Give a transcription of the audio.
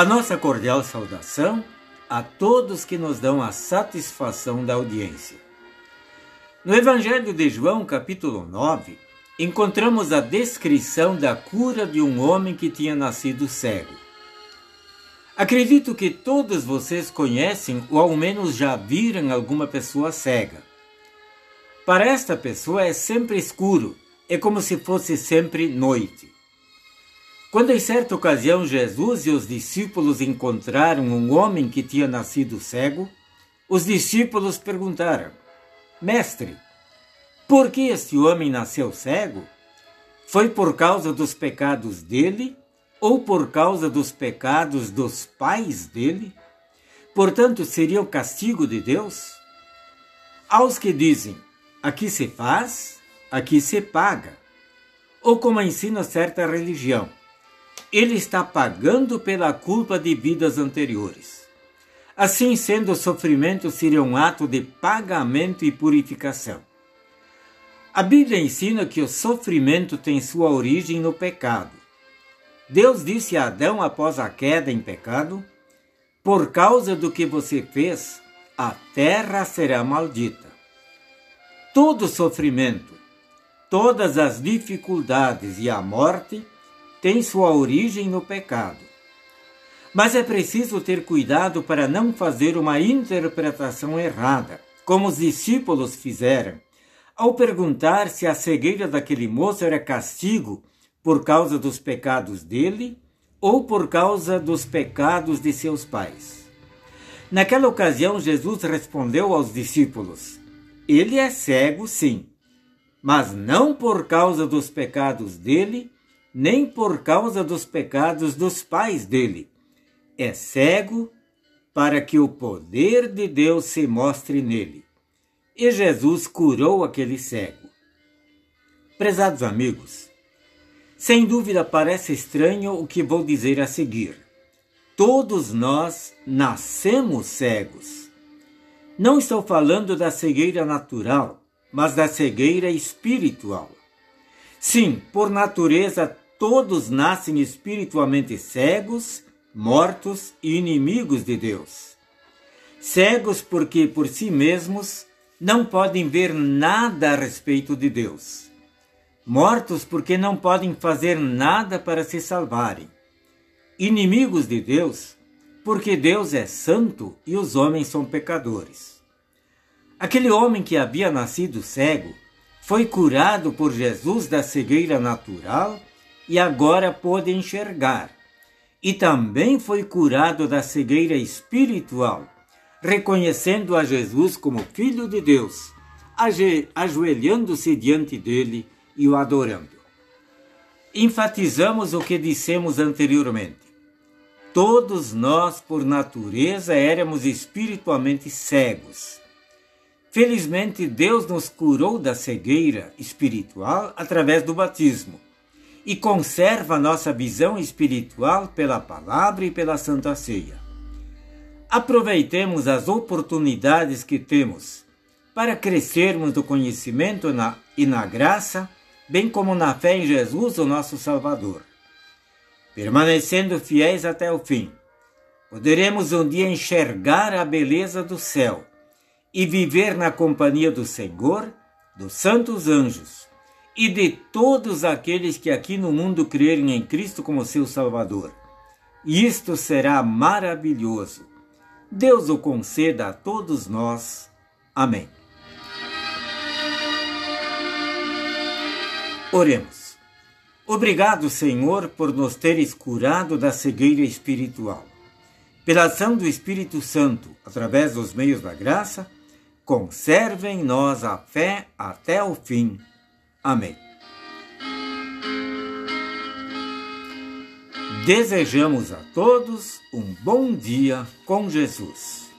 A nossa cordial saudação a todos que nos dão a satisfação da audiência. No Evangelho de João, capítulo 9, encontramos a descrição da cura de um homem que tinha nascido cego. Acredito que todos vocês conhecem ou ao menos já viram alguma pessoa cega. Para esta pessoa é sempre escuro, é como se fosse sempre noite. Quando em certa ocasião Jesus e os discípulos encontraram um homem que tinha nascido cego, os discípulos perguntaram: Mestre, por que este homem nasceu cego? Foi por causa dos pecados dele ou por causa dos pecados dos pais dele? Portanto, seria o castigo de Deus? Aos que dizem: aqui se faz, aqui se paga. Ou como ensina certa religião, ele está pagando pela culpa de vidas anteriores. Assim sendo, o sofrimento seria um ato de pagamento e purificação. A Bíblia ensina que o sofrimento tem sua origem no pecado. Deus disse a Adão após a queda em pecado: Por causa do que você fez, a terra será maldita. Todo sofrimento, todas as dificuldades e a morte tem sua origem no pecado. Mas é preciso ter cuidado para não fazer uma interpretação errada, como os discípulos fizeram, ao perguntar se a cegueira daquele moço era castigo por causa dos pecados dele ou por causa dos pecados de seus pais. Naquela ocasião, Jesus respondeu aos discípulos: Ele é cego, sim, mas não por causa dos pecados dele nem por causa dos pecados dos pais dele. É cego para que o poder de Deus se mostre nele. E Jesus curou aquele cego. Prezados amigos, sem dúvida parece estranho o que vou dizer a seguir. Todos nós nascemos cegos. Não estou falando da cegueira natural, mas da cegueira espiritual. Sim, por natureza, todos nascem espiritualmente cegos, mortos e inimigos de Deus. Cegos porque por si mesmos não podem ver nada a respeito de Deus. Mortos porque não podem fazer nada para se salvarem. Inimigos de Deus porque Deus é santo e os homens são pecadores. Aquele homem que havia nascido cego foi curado por Jesus da cegueira natural e agora pôde enxergar. E também foi curado da cegueira espiritual, reconhecendo a Jesus como Filho de Deus, ajoelhando-se diante dele e o adorando. Enfatizamos o que dissemos anteriormente. Todos nós, por natureza, éramos espiritualmente cegos Felizmente, Deus nos curou da cegueira espiritual através do batismo e conserva nossa visão espiritual pela palavra e pela Santa Ceia. Aproveitemos as oportunidades que temos para crescermos no conhecimento e na graça, bem como na fé em Jesus, o nosso Salvador. Permanecendo fiéis até o fim, poderemos um dia enxergar a beleza do céu e viver na companhia do Senhor, dos santos anjos e de todos aqueles que aqui no mundo crerem em Cristo como seu Salvador. Isto será maravilhoso. Deus o conceda a todos nós. Amém. Oremos. Obrigado, Senhor, por nos teres curado da cegueira espiritual. Pela ação do Espírito Santo, através dos meios da graça, conserve em nós a fé até o fim. Amém. Desejamos a todos um bom dia com Jesus.